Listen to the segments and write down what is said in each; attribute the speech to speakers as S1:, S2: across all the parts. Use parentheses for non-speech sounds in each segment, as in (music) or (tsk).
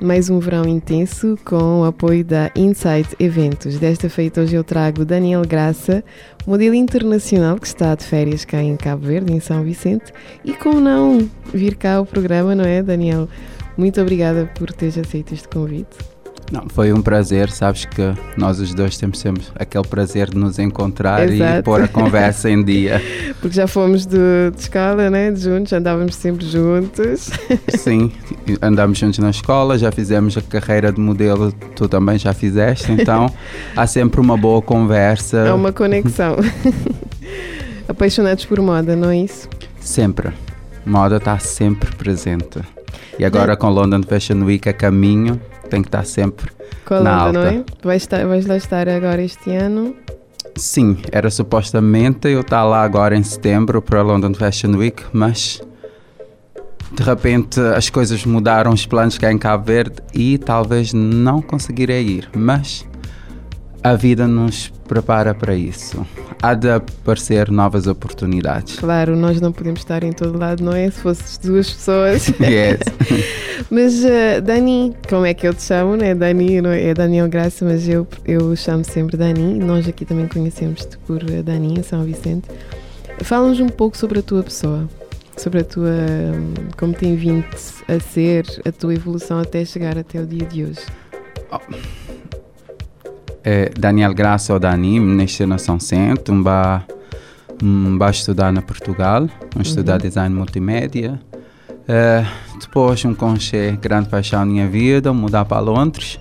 S1: mais um verão intenso com o apoio da Insight Eventos. Desta feita, hoje eu trago Daniel Graça, modelo internacional que está de férias cá em Cabo Verde, em São Vicente. E como não vir cá ao programa, não é, Daniel? Muito obrigada por teres aceito este convite.
S2: Não, foi um prazer, sabes que nós os dois temos sempre aquele prazer de nos encontrar
S1: Exato.
S2: e pôr a conversa em dia. (laughs)
S1: Porque já fomos de, de escola, né? De juntos, andávamos sempre juntos. (laughs)
S2: Sim, andamos juntos na escola, já fizemos a carreira de modelo, tu também já fizeste, então há sempre uma boa conversa.
S1: Há uma conexão. (laughs) Apaixonados por moda, não é isso?
S2: Sempre. Moda está sempre presente. E agora com London Fashion Week a caminho, tem que estar sempre
S1: Qual
S2: na alta.
S1: não é? Vais, estar, vais lá estar agora este ano.
S2: Sim, era supostamente eu estar lá agora em setembro para a London Fashion Week, mas de repente as coisas mudaram, os planos cá em Cabo Verde e talvez não conseguirei ir, mas a vida nos prepara para isso. Há de aparecer novas oportunidades.
S1: Claro, nós não podemos estar em todo lado, não é? Se fossem duas pessoas. (laughs) (laughs)
S2: Yes.
S1: Mas uh, Dani, como é que eu te chamo, né? Dani, não é? é Daniel Graça, mas eu, eu chamo sempre Dani. Nós aqui também conhecemos-te por uh, Dani, em São Vicente. Fala-nos um pouco sobre a tua pessoa, sobre a tua. hum, como tem vindo a ser, a tua evolução até chegar até o dia de hoje.
S2: É, Daniel Graça ou Dani, nasci na São Centro, um ba, um ba estudar na Portugal, um estudar design multimédia. É, depois um conche grande paixão na minha vida, mudar para Londres.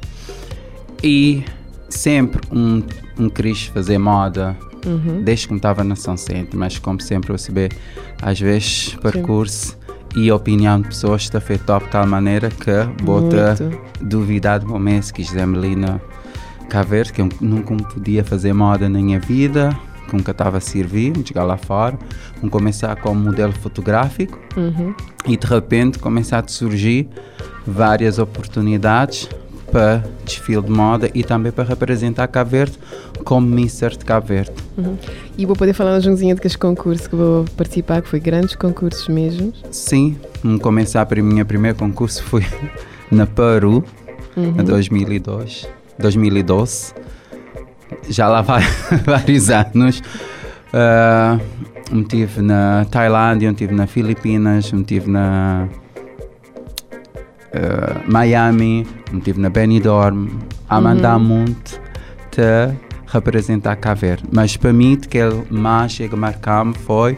S2: E sempre um, um quis fazer moda,
S1: Uhum.
S2: desde que estava na São Centro, mas como sempre eu saber, às vezes percurso e opinião de pessoas está feito top de tal maneira que bota duvidar do momento se quiser ali na Cabo Verde, que eu nunca podia fazer moda na minha vida, que nunca estava a servir, chegar lá fora, um começar como modelo fotográfico
S1: Uhum.
S2: e de repente começar a surgir várias oportunidades para desfile de moda e também para representar Cabo Verde como Mister de Cabo Verde.
S1: Uhum. E vou poder falar junzinha de que os concursos que vou participar, que foi grandes concursos mesmo.
S2: Sim, começar para o meu primeiro concurso foi (laughs) na Peru, em 2002, 2012. Já lá vai (laughs) vários anos. Uh, me tive na Tailândia, me tive na Filipinas, me tive na uh, Miami, me tive na Benidorm, a mandar muito te representar Cabo Verde. Mas para mim, que ele mais chega a marcar-me foi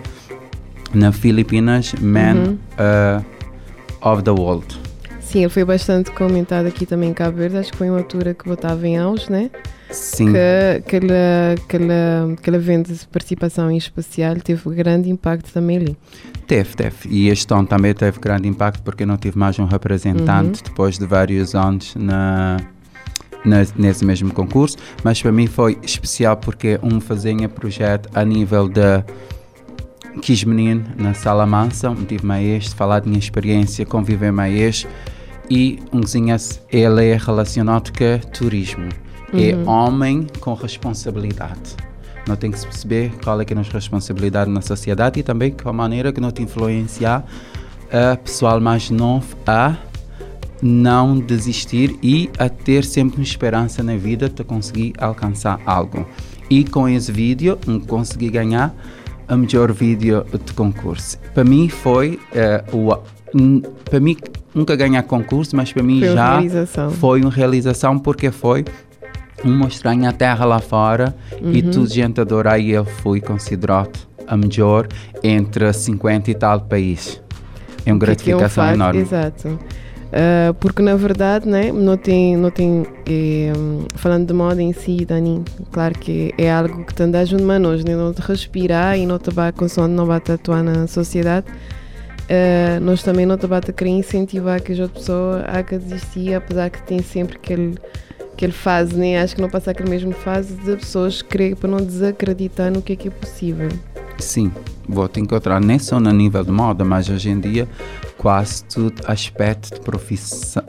S2: na Filipinas, Man uh, of the World.
S1: Sim, foi bastante comentado aqui também em Cabo Verde. Acho que foi uma altura que eu estava em auge, né?
S2: Sim,
S1: que aquele, aquele, aquele evento de participação em especial teve grande impacto também ali.
S2: teve, teve. E este ano também teve grande impacto porque eu não tive mais um representante depois de vários anos na, na- nesse mesmo concurso. Mas para mim foi especial porque um fazia projeto a nível de quis menino na sala mansa, um tive mais este, falar da minha experiência, conviver mais este e um ele é relacionado com turismo. É homem com responsabilidade. Não tem que se perceber qual é que é a nossa responsabilidade na sociedade e também qual a maneira que não te influenciar a pessoal mais novo a não desistir e a ter sempre uma esperança na vida de conseguir alcançar algo. E com esse vídeo, eu consegui ganhar a melhor vídeo de concurso. Para mim foi eh, o para mim nunca ganhar concurso, mas para mim
S1: Foi uma
S2: já
S1: realização.
S2: foi uma realização porque foi um mostrar a terra lá fora e
S1: Uhum.
S2: tudo gente adorar e eu fui considerado a melhor entre 50 e tal países. É uma
S1: Que- que é um
S2: gratificação
S1: facto,
S2: enorme.
S1: Exato. Ah, porque na verdade, né, não tem, não tem eh, falando de moda em si, Dani, claro que é algo que te anda junto de nós, né, não te respirar e não te vai consoante não vai te atuar na sociedade. Ah, nós também não te bate a querer incentivar que a outra pessoa a que desistir, apesar que tem sempre aquele aquele fase, né? Acho que não passa aquele mesmo fase de pessoas querer para não desacreditar no que é que é possível.
S2: Sim, vou te encontrar nem só no nível de moda, mas hoje em dia quase todo aspecto de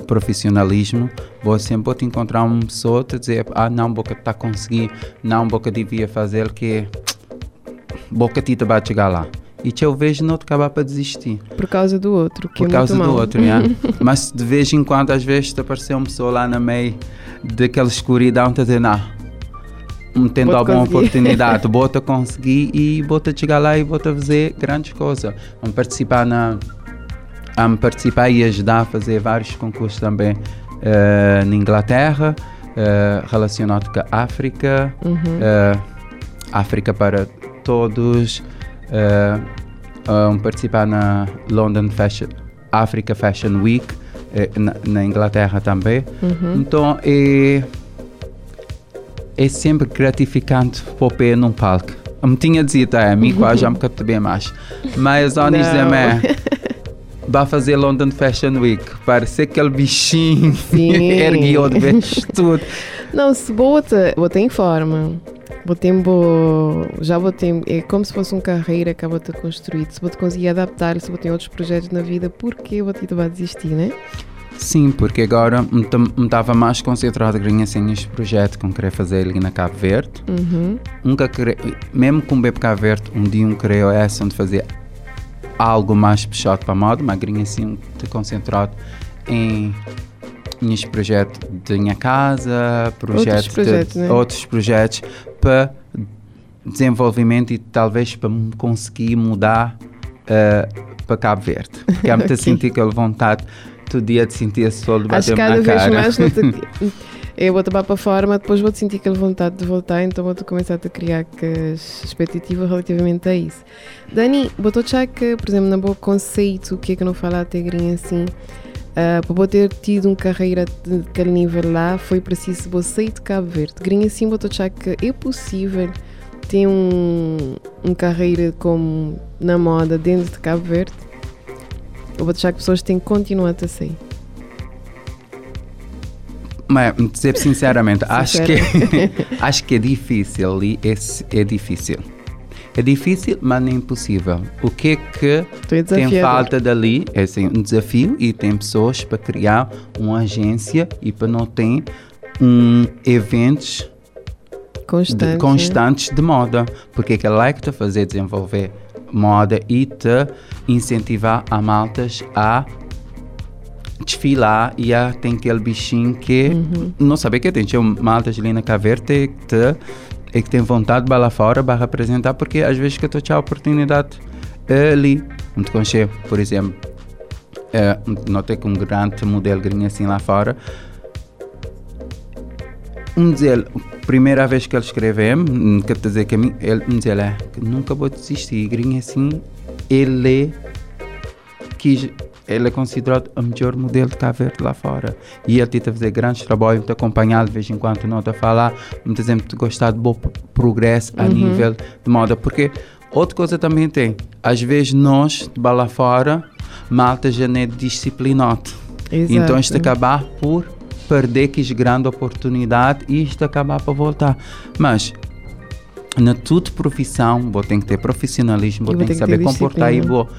S2: profissionalismo, vou sempre vou te encontrar uma pessoa te dizer, ah não, boca está conseguindo, não, boca devia fazer que (tsk) boca tita vai chegar lá. E te eu vejo não te acabar para desistir.
S1: Por causa do outro, que
S2: Por
S1: é
S2: causa do
S1: mau.
S2: outro, yeah. (laughs) Mas de vez em quando, às vezes, te apareceu uma pessoa lá no meio daquela escuridão, te dizer, não, não tendo alguma
S1: conseguir."
S2: oportunidade, (laughs) bota conseguir e bota chegar lá e bota fazer grandes coisas. Vamos participar na a participar e ajudar a fazer vários concursos também eh, na Inglaterra, eh, relacionado com a África, eh, África para todos, um, participar na London Fashion, Africa Fashion Week, eh, na, na Inglaterra também. Então é, é sempre gratificante pôr pé num palco. Me tinha dito a mim, (laughs) quase já me bem mais. Mas é (laughs) vai fazer London Fashion Week. Parece aquele bichinho (laughs) ergueu de vez tudo.
S1: Não, se bota, bota em forma. Botei bo... Já botei. É como se fosse uma carreira que eu vou ter construído. Se vou conseguir adaptar, se vou ter outros projetos na vida, por que eu vou de desistir, né?
S2: Sim, porque agora me estava mais concentrado em assim, neste projeto que eu queria fazer ali na Cabo Verde.
S1: Uhum.
S2: Nunca queria, mesmo com o Bebe Cabo Verde, um dia um queria essa de fazer algo mais puxado para a moda, mas grinha assim, te concentrado em neste projeto de minha casa, projetos de-
S1: projetos, né?
S2: outros projetos para desenvolvimento e talvez para conseguir mudar eh, para Cabo Verde. Porque há muita (laughs)
S1: Ok.
S2: sentir aquela vontade todo dia de sentir esse sol bater na
S1: vez
S2: cara.
S1: mais não te... (laughs) eu vou tomar para fora, depois vou-te sentir aquela vontade de voltar, então vou-te começar a criar expectativas relativamente a isso. Dani, botou já que, por exemplo, na boa conceito, o que é que não fala até grinha assim, ah, para eu ter tido uma carreira de aquele nível lá, foi preciso você sair de Cabo Verde. Grinha assim, botou já que é possível ter um, uma carreira como na moda dentro de Cabo Verde. Eu vou deixar que pessoas têm que continuar a sair.
S2: Mas, dizer sinceramente, (laughs) acho que, (laughs) acho que é difícil ali, é, é difícil. É difícil, mas não é impossível. O que é que tem falta dali? É assim, um desafio e tem pessoas para criar uma agência e para não ter um eventos
S1: Constante.
S2: de,
S1: né?
S2: constantes de moda, porque é que ela é que te fazer desenvolver moda e te incentivar a maltas a desfilar e a tem aquele bichinho que não sabe que tem, tinha maltas ali na caverte que te é que tem vontade de lá fora para representar porque às vezes que eu estou a oportunidade ali. Muito conche por exemplo. É, notei que um grande modelo gringo assim lá fora. Um dizer, primeira vez que ele escreveu, hum, quer dizer que mim, ele me dizia é, nunca vou desistir. Grinho assim, ele quis, ele é considerado o melhor modelo de Cabo Verde lá fora. E ele tenta fazer grandes trabalhos, te acompanhar de vez em quando, não te falar, me exemplo, te gostar de bom progresso a nível de moda. Porque outra coisa também tem, às vezes nós, de lá fora, malta já não é disciplinado.
S1: Exato.
S2: Então isto acabar por perder que grande oportunidade e isto acabar para voltar. Mas na tua profissão, você tem que ter profissionalismo,
S1: vou ter
S2: que
S1: que
S2: saber
S1: ter
S2: comportar e você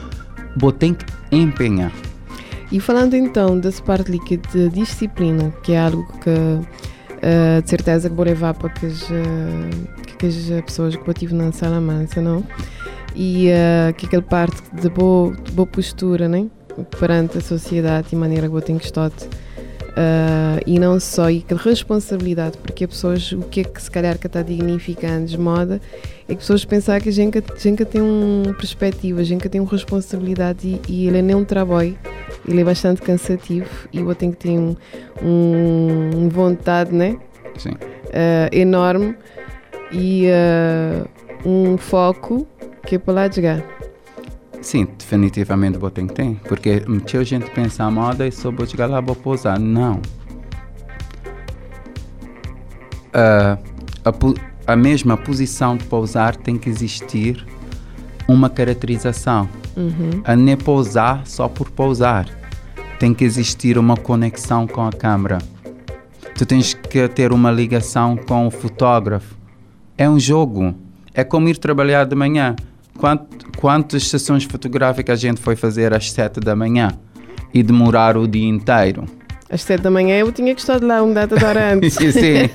S2: você tem que empenhar.
S1: E falando então dessa parte que de disciplina, que é algo que eh, de certeza que vou levar para que as, eh, que as pessoas que eu tive na sala mansa, não? E eh, que aquela parte de boa, de boa postura, né? Perante a sociedade e maneira que eu tenho que estar. Eh, e não só, e aquela responsabilidade, porque as pessoas, o que é que se calhar que está dignificando de moda, é que pessoas pensam que a gente, a gente tem uma perspectiva, a gente tem uma responsabilidade e, e ele não é um trabalho, ele é bastante cansativo e eu tenho que ter um, um, vontade né?
S2: Sim.
S1: Eh, enorme e eh, um foco que é para lá chegar.
S2: Sim, definitivamente você tem. Porque muita gente pensa a moda e só vou chegar lá vou pousar. Não. Ah, a, a mesma posição de pousar tem que existir uma caracterização. A nem pousar só por pousar. Tem que existir uma conexão com a câmera. Tu tens que ter uma ligação com o fotógrafo. É um jogo. É como ir trabalhar de manhã. Quant, quantas sessões fotográficas a gente foi fazer às sete da manhã e demorar o dia inteiro?
S1: Às sete da manhã eu tinha que estar lá uma data de hora antes. (laughs)
S2: Sim.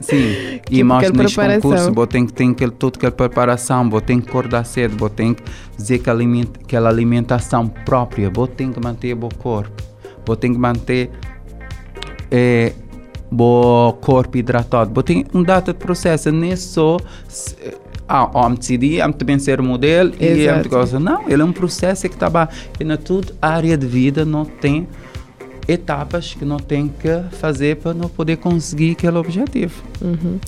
S2: Sim, (laughs)
S1: Tipo
S2: e
S1: aquela
S2: neste
S1: preparação.
S2: concurso vou ter que ter toda aquela preparação, vou ter que acordar cedo, vou ter que dizer que aliment, aquela alimentação própria, vou ter que manter o corpo, vou ter que manter eh, o corpo hidratado, vou ter um data de processo, nem só ah, me decidi, ser modelo e
S1: Exato.
S2: coisa. Não, ele é um processo que está. E na toda área de vida não tem etapas que não tem que fazer para não poder conseguir aquele objetivo.
S1: Uhum.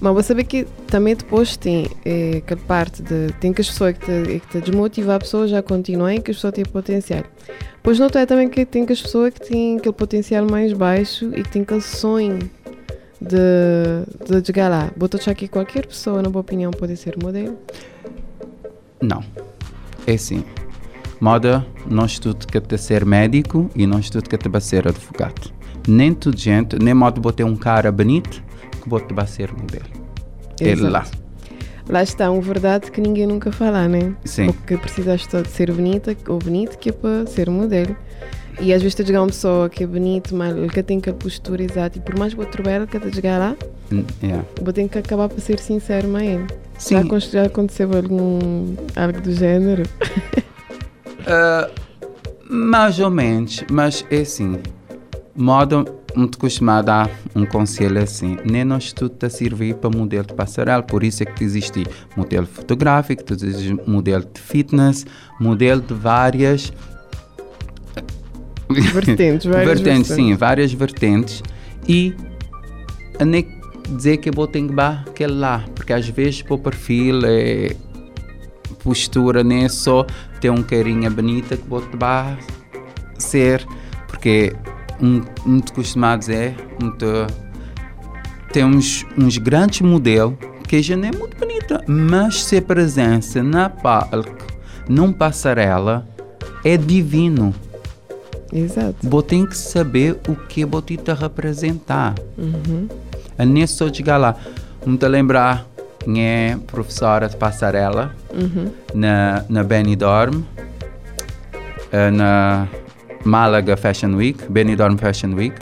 S1: Mas você sabe que também depois tem eh, aquela parte de. Tem que as pessoas que te, que te desmotivam a pessoa já continuem, que as pessoas têm potencial. Pois não é também que tem que as pessoas que têm aquele potencial mais baixo e que têm aquele sonho de, de chegar lá. Vou achar que qualquer pessoa, na minha opinião, pode ser modelo.
S2: Não. É assim. Moda, não estudo que te ser médico e não estudo que te ser advogado. Nem toda gente, nem modo botar um cara bonito que bote vai ser modelo. Ele
S1: Exato.
S2: lá.
S1: Lá está uma verdade que ninguém nunca fala, né?
S2: Sim.
S1: Porque precisas só de ser bonita ou bonito que é para ser modelo. E às vezes tu chegar uma pessoa que é bonito, mas ele que tem aquela postura exata e por mais que outro belo que te chegar lá,
S2: Hum, yeah.
S1: vou ter que acabar por ser sincero com ele.
S2: Sim.
S1: Já, já aconteceu algum, algo do género? (laughs)
S2: Ah, mais ou menos, mas é assim. Moda, muito costumado a dar um conselho assim. Nem nós estudo a servir para modelo de passarela, por isso é que existe modelo fotográfico, existe modelo de fitness, modelo de várias
S1: Vertentes, várias
S2: vertentes, sim, várias vertentes. E nem dizer que eu vou ter que aquele lá, porque às vezes para o perfil é postura nem é só ter um carinha bonita que vou te ser, porque um, muito costumado é muito, temos uns grandes modelos que já não é muito bonita, mas se a presença na palco, num passarela, é divino.
S1: Exato.
S2: Você tem que saber o que você está a representar.
S1: Uhum.
S2: A nem só chegar lá. Te lembrar, é professora de passarela
S1: Uhum.
S2: na, na Benidorm, eh, na Málaga Fashion Week, Benidorm Fashion Week.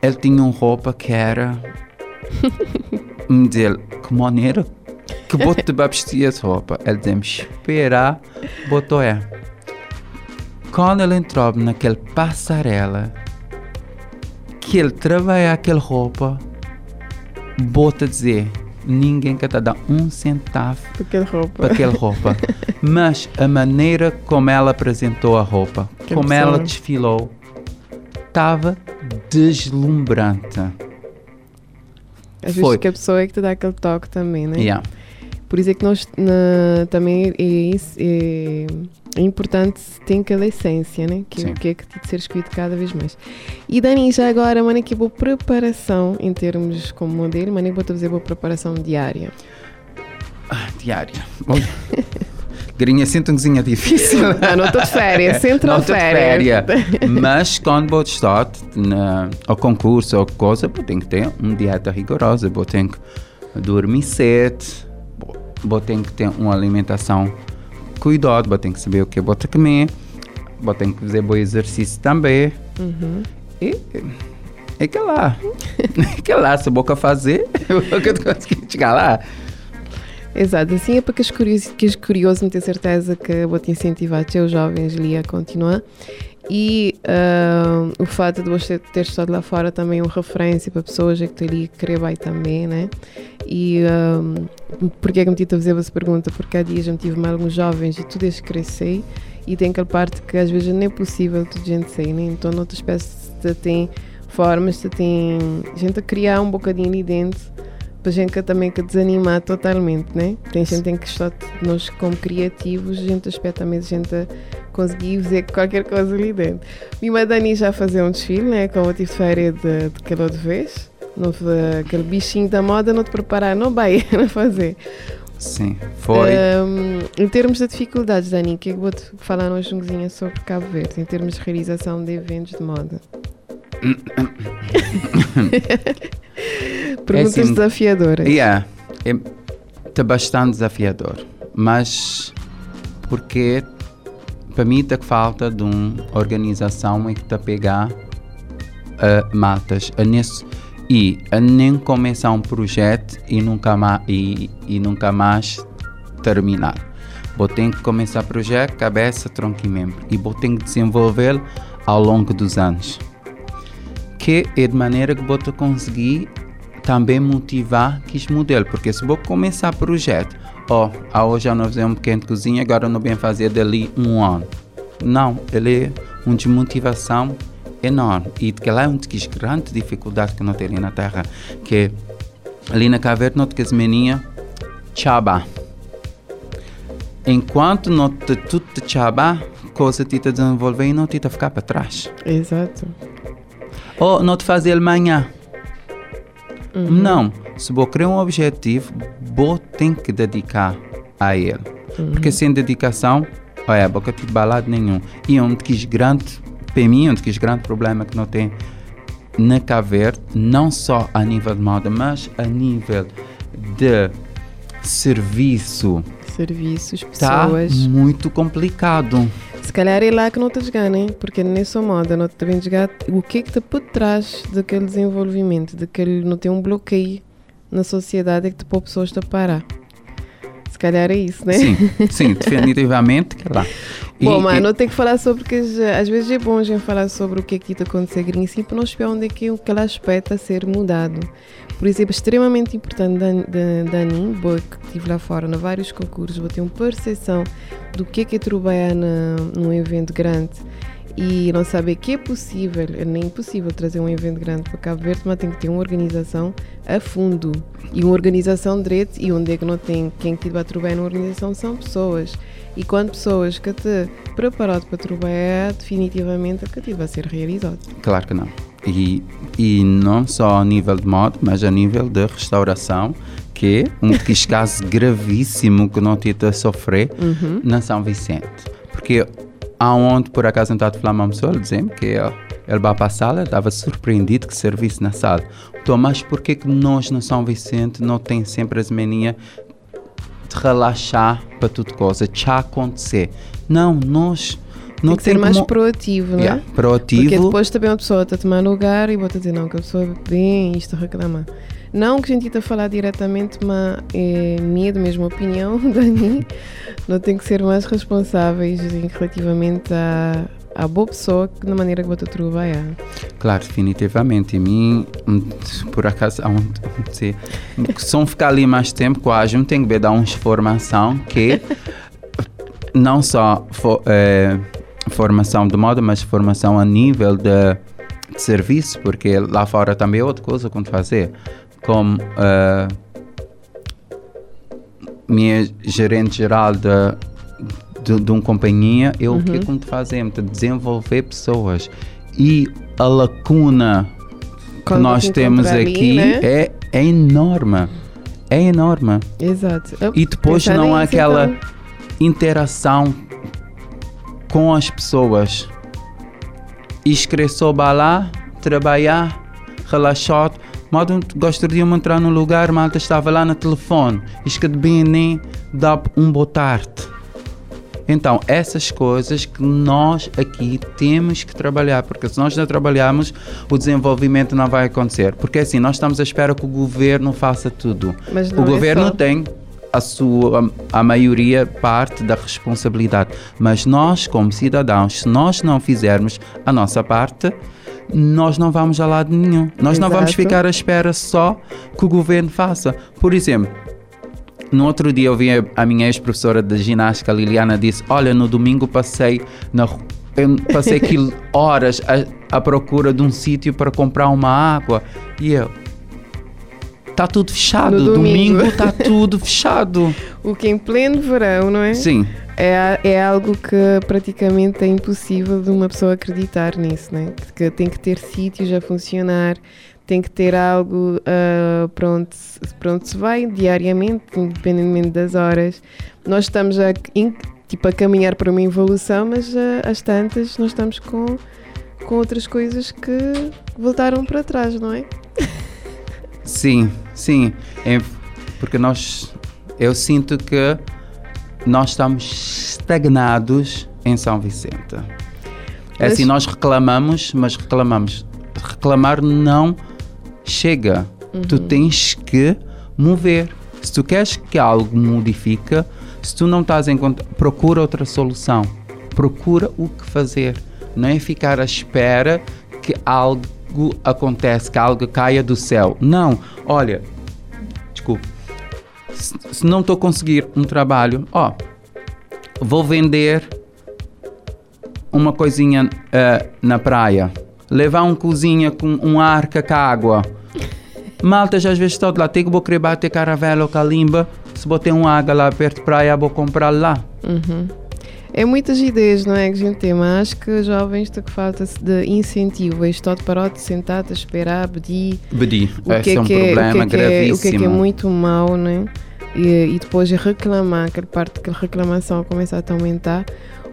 S2: Ele tinha uma roupa que era. (laughs) me dizer, que maneira que (laughs) vai vestir essa roupa? Ele dizia-me, espera, botou é. Quando ele entrou naquela passarela, que ele trabalha aquela roupa, bota dizer, ninguém quer te dar um centavo
S1: Aquela roupa.
S2: para aquela roupa. (laughs) Mas a maneira como ela apresentou a roupa,
S1: Que
S2: como ela desfilou, estava deslumbrante.
S1: Às
S2: Foi.
S1: vezes que a pessoa é que te dá aquele toque também, né?
S2: Yeah.
S1: Por isso é que nós na- também é, isso- é- é importante ter aquela essência, né? Que,
S2: Sim.
S1: que é que tem de ser escrito cada vez mais. E Dani, já agora, mano, aqui boa preparação em termos como modelo, mano, vou fazer boa preparação diária.
S2: Diária. Olha. (laughs) Garinha, sinto um cozinha difícil.
S1: Ah, não estou de férias, (laughs) centro
S2: Não
S1: férias?
S2: férias. (laughs) Mas quando vou estar na, ao concurso ou coisa, vou ter que ter uma dieta rigorosa, vou ter que dormir cedo, vou ter que ter uma alimentação cuidado, vou ter que saber o que que comer, ter que fazer bom exercício também.
S1: Uhum.
S2: E é que lá. É que lá, se vou fazer, eu vou conseguir chegar lá.
S1: Exato, assim é para que os curiosos, que os curiosos me ter certeza que vou te incentivar os jovens ali a continuar. E ah, o fato de você ter estado lá fora também é uma referência para pessoas que estão ali que querem vai também, né? E ah, porque é que me tive a fazer essa pergunta? Porque há dias eu tive mais alguns jovens e tu desde que cresci e tem aquela parte que às vezes não é possível tudo gente sair, né? Então, noutras de tem formas, tem gente a criar um bocadinho ali dentro para gente que também que desanimar totalmente, né? Tem gente que estar nós como criativos, gente aspecta mesmo gente a conseguir fazer qualquer coisa ali dentro. Vi a Dani já fazer um desfile, né? Como eu tive férias de, de aquela outra vez. Não, aquele bichinho da moda não te preparar, não vai (laughs) a fazer.
S2: Sim, foi.
S1: Um, em termos de dificuldades, Dani, o que é que vou-te falar um cozinha sobre Cabo Verde, em termos de realização de eventos de moda? (laughs) Perguntas
S2: É assim,
S1: desafiadoras.
S2: Yeah, é tá bastante desafiador, mas porque para mim tá falta de uma organização que tá pegar uh, matas a nesse, e a nem começar um projeto e nunca mais e, e nunca mais terminar. Vou ter que começar projeto, cabeça, tronco e membro e vou ter que desenvolvê-lo ao longo dos anos. Que é de maneira que vou conseguir também motivar que este modelo, porque se vou começar o projeto, ó, oh, hoje não fazer um pequeno cozinha, agora não bem fazer dali um ano. Não, ele é uma desmotivação enorme e que lá é uma das grandes dificuldades que nós temos ali na Terra, que ali na caverna nós temos meninha chaba. Enquanto não te tudo chaba, coisa te desenvolver e não te ficar para trás.
S1: Exato.
S2: Ou não te fazer amanhã. Não. Se vou criar um objetivo, vou ter que dedicar a ele. Porque sem dedicação, olha, boca de balado nenhum. E um dos grandes, para mim, um dos grandes problemas que não tem na Caver, não só a nível de moda, mas a nível de serviço,
S1: Serviços,
S2: está
S1: pessoas.
S2: muito complicado.
S1: Se calhar é lá que não te desganem, porque nessa moda não te devem desgar o que é que está por trás daquele desenvolvimento, daquele não tem um bloqueio na sociedade é que te pôr pessoas a parar. Se calhar é isso, né?
S2: Sim, (laughs) sim, definitivamente que lá. E-
S1: Bom,
S2: e-
S1: mas não tem que falar sobre que às vezes é bom a gente falar sobre o que é que está acontecendo em si para nós ver onde é que aquele aspecto a ser mudado. Por exemplo, extremamente importante da, da, Anin, boa que estive lá fora, na vários concursos, vou ter uma percepção do que é que é trabalhar na, num evento grande e não saber que é possível, é nem impossível trazer um evento grande para Cabo Verde, mas tem que ter uma organização a fundo e uma organização direito e onde é que não tem quem que vai trabalhar na organização são pessoas e quando pessoas que te preparado para trabalhar definitivamente a que vai ser realizado.
S2: Claro que não. E, e não só a nível de moda, mas a nível de restauração, que é um dos (laughs) casos gravíssimo que não tive a sofrer na São Vicente. Porque aonde por acaso não está a falar uma pessoa, dizia que ele, ele vai para a sala, estava surpreendido que serviço na sala. Então, mas por que que nós na São Vicente não tem sempre as meninas de relaxar para tudo coisa, já acontecer? Não, nós não
S1: tem que ser
S2: tem
S1: mais
S2: como-
S1: proativo, não é?
S2: Yeah, proativo.
S1: Porque depois também uma pessoa está a tomar lugar e bota a dizer não, que a pessoa bem isto reclama. Não que a gente está a falar diretamente, mas é minha mesma opinião, (laughs) Dani, não tem que ser mais responsáveis relativamente à, à boa pessoa que na maneira que bota a trabalhar.
S2: Claro, definitivamente. E mim, por acaso, há um, se, eu ficar ali mais tempo, quase, eu tenho que dar uma formação que não só fo, eh, formação de moda, mas formação a nível de, de serviço, porque lá fora também é outra coisa que fazer. Como eh, minha gerente geral de, de, de uma companhia, eu o que como fazer? De desenvolver pessoas. E a lacuna que
S1: Quando
S2: nós
S1: você
S2: temos aqui
S1: né?
S2: é, é enorme. É enorme.
S1: Exato. Eu-
S2: E depois não há aquela
S1: então,
S2: interação com as pessoas. Escrever lá, trabalhar, relaxado. Modo gostaria de entrar no lugar, malta estava lá no telefone. Bem nem dá um boa tarde. Então, essas coisas que nós aqui temos que trabalhar, porque se nós não trabalharmos, o desenvolvimento não vai acontecer. Porque assim, nós estamos à espera que o governo faça tudo. O
S1: é
S2: governo
S1: só.
S2: tem a sua a maioria parte da responsabilidade, mas nós como cidadãos, se nós não fizermos a nossa parte, nós não vamos a lado nenhum. Nós não vamos
S1: Exato.
S2: ficar à espera só que o governo faça. Por exemplo, no outro dia eu vi a, minha ex-professora de ginástica, Liliana, disse: Olha, no domingo passei na eu passei aquilo (laughs) horas à, à procura de um sítio para comprar uma água. E eu. Está tudo fechado.
S1: No domingo.
S2: domingo está tudo fechado.
S1: O que em pleno verão, não é?
S2: Sim,
S1: É, é algo que praticamente é impossível de uma pessoa acreditar nisso, né? Que tem que ter sítios a funcionar, tem que ter algo para, onde, se- para onde se vai diariamente, independentemente das horas. Nós estamos a, in- tipo, a caminhar para uma evolução, mas ah, às tantas nós estamos com com outras coisas que voltaram para trás, não é?
S2: Sim, sim. É porque nós, eu sinto que nós estamos estagnados em São Vicente. É assim, nós reclamamos, mas reclamamos. Reclamar não chega. Tu tens que mover. Se tu queres que algo modifique, se tu não estás em conta, procura outra solução. Procura o que fazer. Não é ficar à espera que algo aconteça, que algo caia do céu. Não. Olha, desculpe. Se, não estou a conseguir um trabalho, ó, vou vender uma coisinha eh, na praia, levar um cozinha com um arca com água. Malta, já às vezes estou lá, tenho que querer bater caravela ou calimba, se botar um água lá perto de praia, vou comprar lá.
S1: É muitas ideias, não é, que a gente tem, mas acho que jovens que falta de incentivo. É Estou de parar de sentar, de esperar, pedir.
S2: Esse
S1: que é
S2: é um
S1: que é, que
S2: problema
S1: é, que é, o que é,
S2: gravíssimo.
S1: que é muito mau, né? E, e depois reclamar, aquela parte que a reclamação começa a aumentar.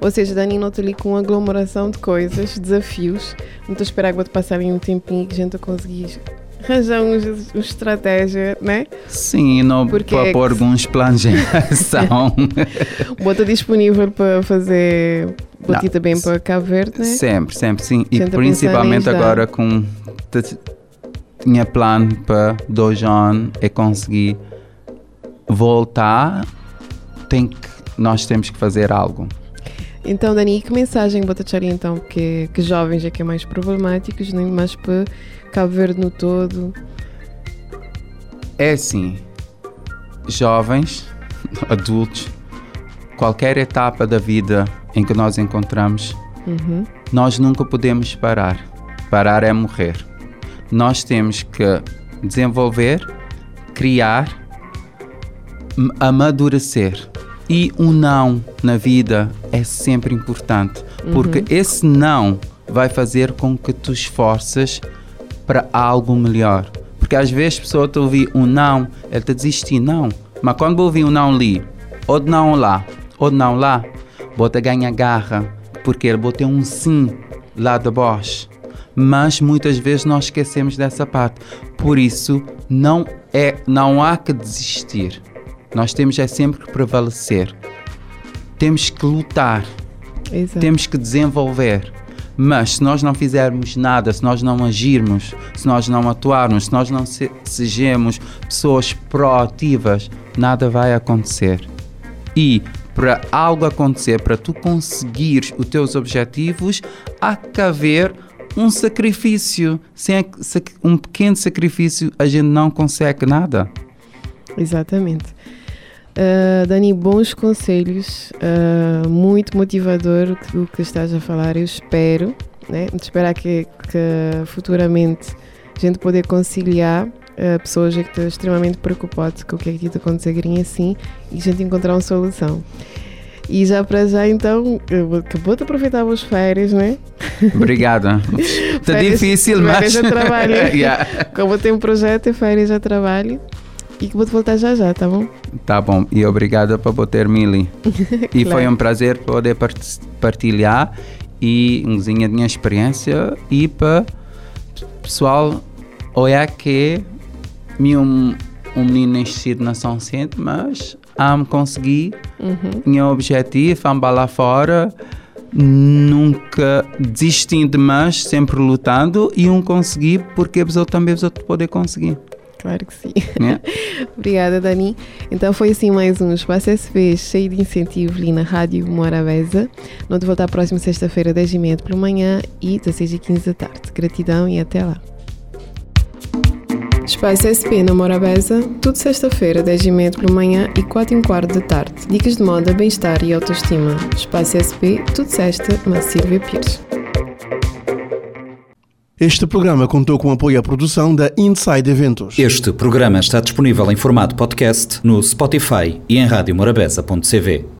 S1: Ou seja, Dani não ali com uma aglomeração de coisas, desafios. Não estou a esperar que vou passar ali um tempinho que a gente conseguir arranjar uns, uns estratégia, né?
S2: Sim, não
S1: Porque
S2: para
S1: é
S2: pôr alguns planos em ação. (laughs)
S1: Bota disponível para fazer botita
S2: Não,
S1: bem para Cabo Verde, né?
S2: Sempre, sempre, sim. E
S1: Tenta
S2: principalmente agora com. Tinha plano para dois anos é conseguir voltar. Tem que, nós temos que fazer algo.
S1: Então, Dani, que mensagem bota ali então? Que, que jovens é que é mais problemáticos, nem mais para Cabo Verde no todo.
S2: É assim, jovens, (laughs) adultos, qualquer etapa da vida em que nós encontramos,
S1: Uhum.
S2: nós nunca podemos parar. Parar é morrer. Nós temos que desenvolver, criar, amadurecer. E o não na vida é sempre importante, porque esse não vai fazer com que tu esforces para algo melhor. Porque às vezes a pessoa te ouvir um não, ele te desistir, não. Mas quando ouvir um não ali, ou de não lá, ou de não lá, bota ganha garra, porque ele botou um sim lá de baixo. Mas muitas vezes nós esquecemos dessa parte. Por isso, não, é, não há que desistir. Nós temos é sempre que prevalecer. Temos que lutar
S1: Exato.
S2: temos que desenvolver. Mas se nós não fizermos nada, se nós não agirmos, se nós não atuarmos, se nós não se, sejamos pessoas proativas, nada vai acontecer. E para algo acontecer, para tu conseguires os teus objetivos, há que haver um sacrifício. Sem um pequeno sacrifício, a gente não consegue nada.
S1: Exatamente. Ah, Dani, bons conselhos, ah, muito motivador o que, estás a falar. Eu espero, né? esperar que, que futuramente a gente poder conciliar ah, pessoas que estão extremamente preocupadas com o que é que está acontecendo assim e a gente encontrar uma solução. E já para já, então, acabou de aproveitar as férias, né?
S2: Obrigada. (laughs) Está
S1: Férias-
S2: difícil,
S1: férias
S2: mas.
S1: a trabalho. (laughs)
S2: Yeah.
S1: Como tem um projeto, é férias a trabalho e que vou-te voltar já já, tá bom?
S2: Tá bom, e obrigada por botar Mili. (laughs) E
S1: Claro.
S2: foi um prazer poder part- partilhar e um da minha experiência e para pessoal olhar que me um, um menino nascido na São Centro, mas amo conseguir
S1: Uhum.
S2: meu objetivo, amo lá fora, nunca desistindo, mas sempre lutando e um conseguir porque a pessoa também a pessoa poder conseguir.
S1: Claro que sim.
S2: Né? (laughs)
S1: Obrigada, Dani. Então foi assim mais um Espaço SV cheio de incentivo ali na Rádio Morabeza. Não te voltar à próxima sexta-feira, 10h30 pela manhã e 16h15 da tarde. Gratidão e até lá. Espaço SP na Morabeza, tudo sexta-feira, 10h30 pela manhã e 4h15 da tarde. Dicas de moda, bem-estar e autoestima. Espaço SP, tudo sexta, na Silvia Pires.
S3: Este programa contou com apoio à produção da Inside Eventos.
S4: Este programa está disponível em formato podcast no Spotify e em radiomorabeza.cv.